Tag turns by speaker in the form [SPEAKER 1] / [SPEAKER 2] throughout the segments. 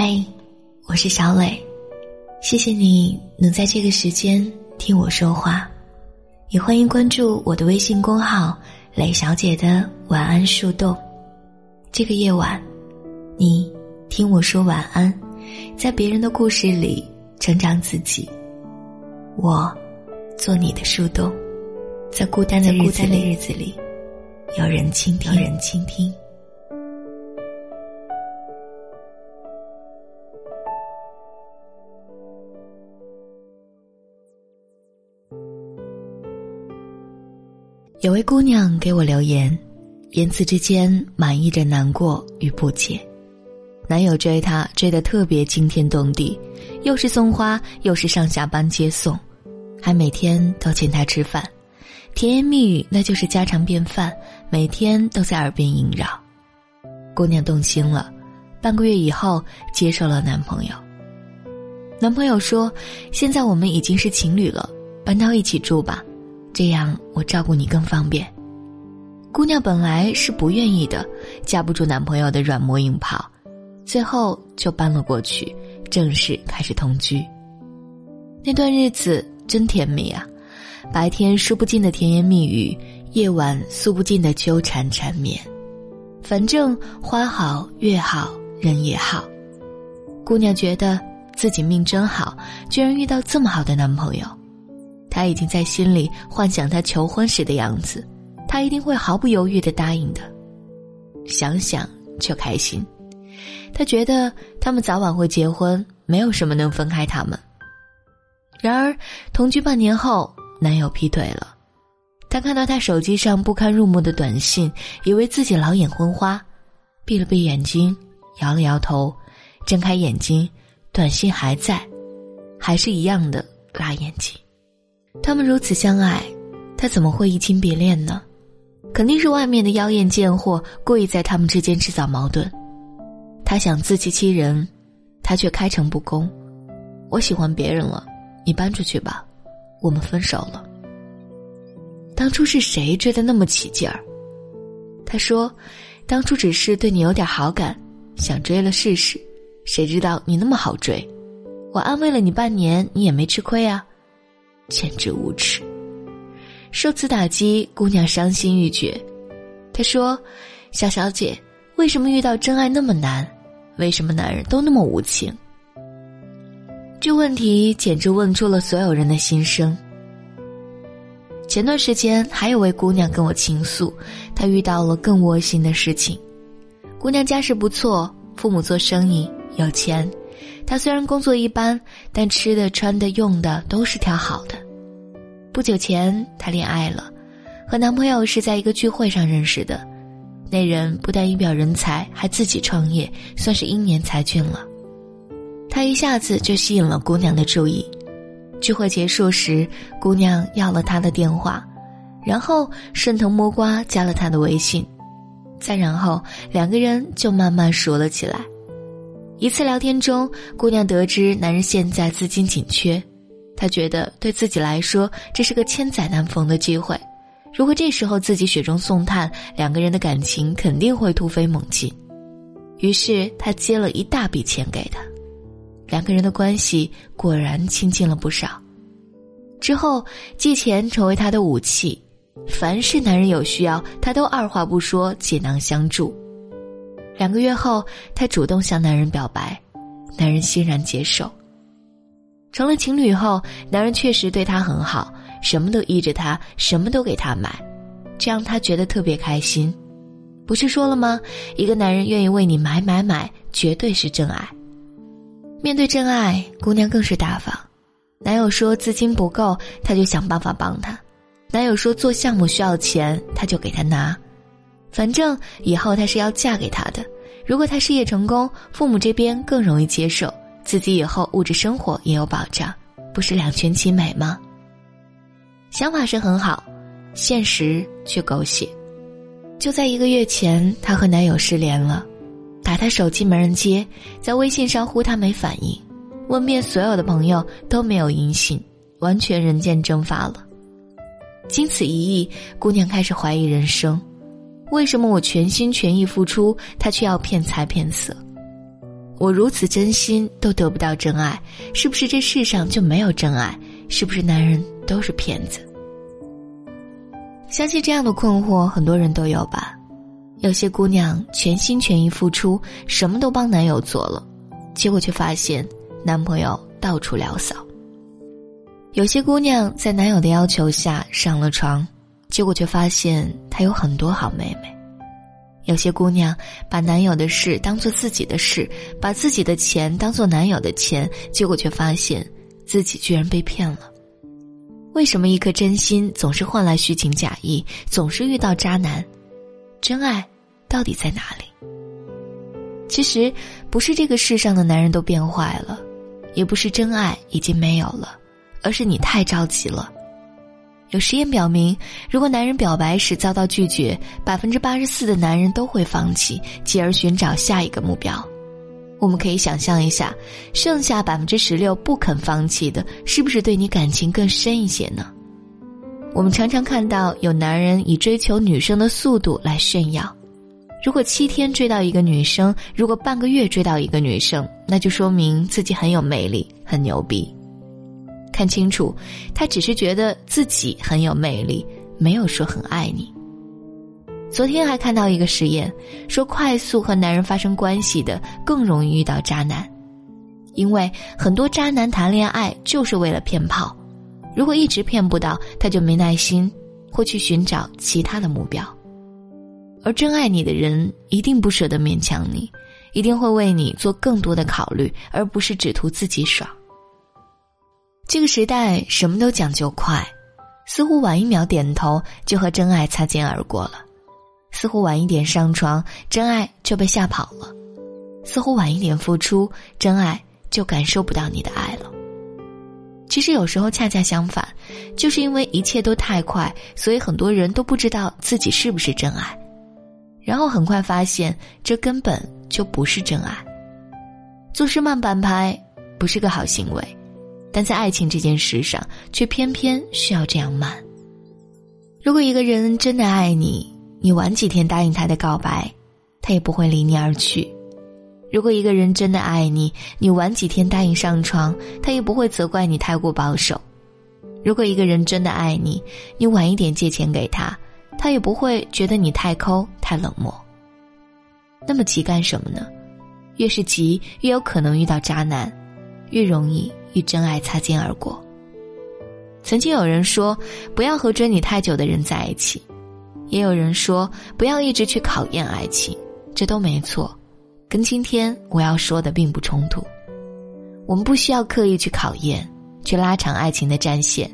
[SPEAKER 1] 嗨，我是小磊，谢谢你能在这个时间听我说话，也欢迎关注我的微信公号“磊小姐的晚安树洞”。这个夜晚，你听我说晚安，在别人的故事里成长自己。我做你的树洞，在孤单的日子里，有人倾听，有人倾听。有位姑娘给我留言，言辞之间满溢着难过与不解。男友追她追得特别惊天动地，又是送花，又是上下班接送，还每天都请她吃饭，甜言蜜语那就是家常便饭，每天都在耳边萦绕。姑娘动心了，半个月以后接受了男朋友。男朋友说：“现在我们已经是情侣了，搬到一起住吧。”这样我照顾你更方便。姑娘本来是不愿意的，架不住男朋友的软磨硬泡，最后就搬了过去，正式开始同居。那段日子真甜蜜啊！白天说不尽的甜言蜜语，夜晚诉不尽的纠缠缠绵。反正花好月好人也好，姑娘觉得自己命真好，居然遇到这么好的男朋友。他已经在心里幻想他求婚时的样子，他一定会毫不犹豫的答应的。想想就开心，他觉得他们早晚会结婚，没有什么能分开他们。然而同居半年后，男友劈腿了。他看到他手机上不堪入目的短信，以为自己老眼昏花，闭了闭眼睛，摇了摇头，睁开眼睛，短信还在，还是一样的辣眼睛。他们如此相爱，他怎么会移情别恋呢？肯定是外面的妖艳贱货故意在他们之间制造矛盾。他想自欺欺人，他却开诚布公：“我喜欢别人了，你搬出去吧，我们分手了。”当初是谁追得那么起劲儿？他说：“当初只是对你有点好感，想追了试试，谁知道你那么好追，我安慰了你半年，你也没吃亏啊。”简直无耻！受此打击，姑娘伤心欲绝。她说：“小小姐，为什么遇到真爱那么难？为什么男人都那么无情？”这问题简直问出了所有人的心声。前段时间，还有位姑娘跟我倾诉，她遇到了更窝心的事情。姑娘家世不错，父母做生意，有钱。她虽然工作一般，但吃的、穿的、用的都是挑好的。不久前，她恋爱了，和男朋友是在一个聚会上认识的。那人不但一表人才，还自己创业，算是英年才俊了。他一下子就吸引了姑娘的注意。聚会结束时，姑娘要了他的电话，然后顺藤摸瓜加了他的微信，再然后两个人就慢慢熟了起来。一次聊天中，姑娘得知男人现在资金紧缺，她觉得对自己来说这是个千载难逢的机会。如果这时候自己雪中送炭，两个人的感情肯定会突飞猛进。于是她接了一大笔钱给他，两个人的关系果然亲近了不少。之后，借钱成为他的武器，凡是男人有需要，他都二话不说，解囊相助。两个月后，她主动向男人表白，男人欣然接受。成了情侣后，男人确实对她很好，什么都依着她，什么都给她买，这样她觉得特别开心。不是说了吗？一个男人愿意为你买买买，绝对是真爱。面对真爱，姑娘更是大方。男友说资金不够，她就想办法帮他；男友说做项目需要钱，她就给他拿。反正以后她是要嫁给他的，如果他事业成功，父母这边更容易接受，自己以后物质生活也有保障，不是两全其美吗？想法是很好，现实却狗血。就在一个月前，她和男友失联了，打他手机没人接，在微信上呼他没反应，问遍所有的朋友都没有音信，完全人间蒸发了。经此一役，姑娘开始怀疑人生。为什么我全心全意付出，他却要骗财骗色？我如此真心都得不到真爱，是不是这世上就没有真爱？是不是男人都是骗子？相信这样的困惑很多人都有吧。有些姑娘全心全意付出，什么都帮男友做了，结果却发现男朋友到处撩骚。有些姑娘在男友的要求下上了床，结果却发现他有很多好妹妹。有些姑娘把男友的事当做自己的事，把自己的钱当做男友的钱，结果却发现自己居然被骗了。为什么一颗真心总是换来虚情假意，总是遇到渣男？真爱到底在哪里？其实不是这个世上的男人都变坏了，也不是真爱已经没有了，而是你太着急了。有实验表明，如果男人表白时遭到拒绝，百分之八十四的男人都会放弃，继而寻找下一个目标。我们可以想象一下，剩下百分之十六不肯放弃的，是不是对你感情更深一些呢？我们常常看到有男人以追求女生的速度来炫耀，如果七天追到一个女生，如果半个月追到一个女生，那就说明自己很有魅力，很牛逼。看清楚，他只是觉得自己很有魅力，没有说很爱你。昨天还看到一个实验，说快速和男人发生关系的更容易遇到渣男，因为很多渣男谈恋爱就是为了骗炮。如果一直骗不到，他就没耐心，会去寻找其他的目标。而真爱你的人一定不舍得勉强你，一定会为你做更多的考虑，而不是只图自己爽。这个时代什么都讲究快，似乎晚一秒点头就和真爱擦肩而过了，似乎晚一点上床，真爱就被吓跑了，似乎晚一点付出，真爱就感受不到你的爱了。其实有时候恰恰相反，就是因为一切都太快，所以很多人都不知道自己是不是真爱，然后很快发现这根本就不是真爱。做事慢半拍不是个好行为，但在爱情这件事上，却偏偏需要这样慢。如果一个人真的爱你，你晚几天答应他的告白，他也不会离你而去。如果一个人真的爱你，你晚几天答应上床，他也不会责怪你太过保守；如果一个人真的爱你，你晚一点借钱给他，他也不会觉得你太抠、太冷漠。那么急干什么呢？越是急，越有可能遇到渣男，越容易与真爱擦肩而过。曾经有人说，不要和追你太久的人在一起；也有人说，不要一直去考验爱情，这都没错。跟今天我要说的并不冲突，我们不需要刻意去考验，去拉长爱情的战线，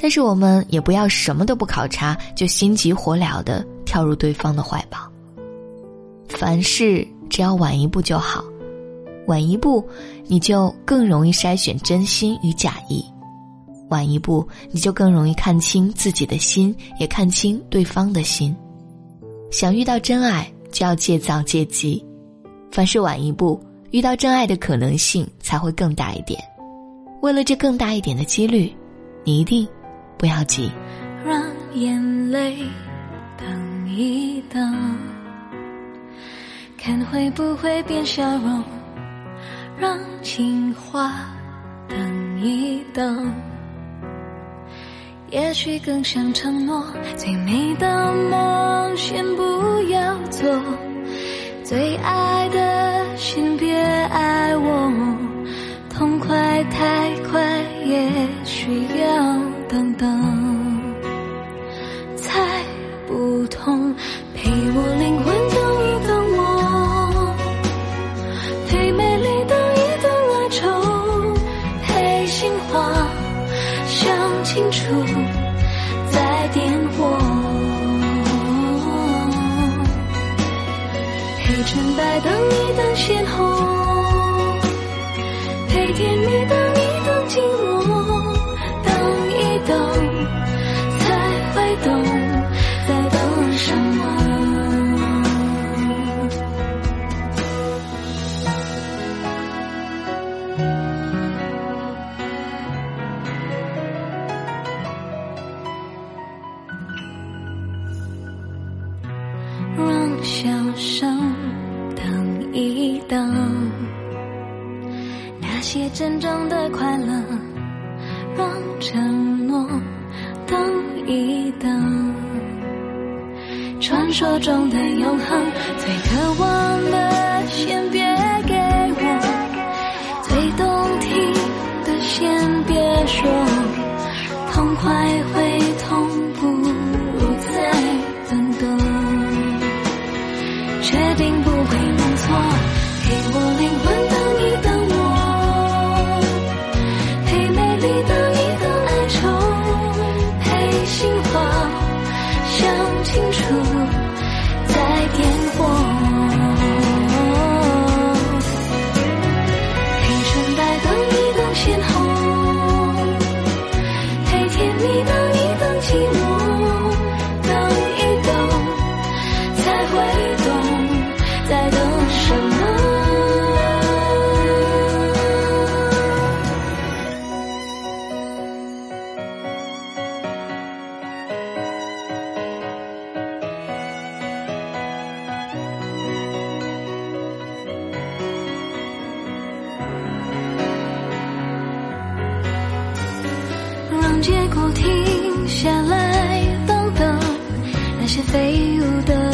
[SPEAKER 1] 但是我们也不要什么都不考察就心急火燎的跳入对方的怀抱。凡事只要晚一步就好，晚一步你就更容易筛选真心与假意，晚一步你就更容易看清自己的心，也看清对方的心。想遇到真爱，就要戒躁戒急。凡事晚一步，遇到真爱的可能性才会更大一点。为了这更大一点的几率，你一定不要急。
[SPEAKER 2] 让眼泪等一等，看会不会变笑容。让情话等一等，也许更像承诺。最美的梦，先不要做。最爱的先别爱我，痛快太快也需要等等，在等一等邂逅，陪甜蜜等一等静默，的快乐，让承诺等一等。传说中的永恒，最渴望的先别给我，最动听的先别说，痛快会结果停下来，等等那些飞舞的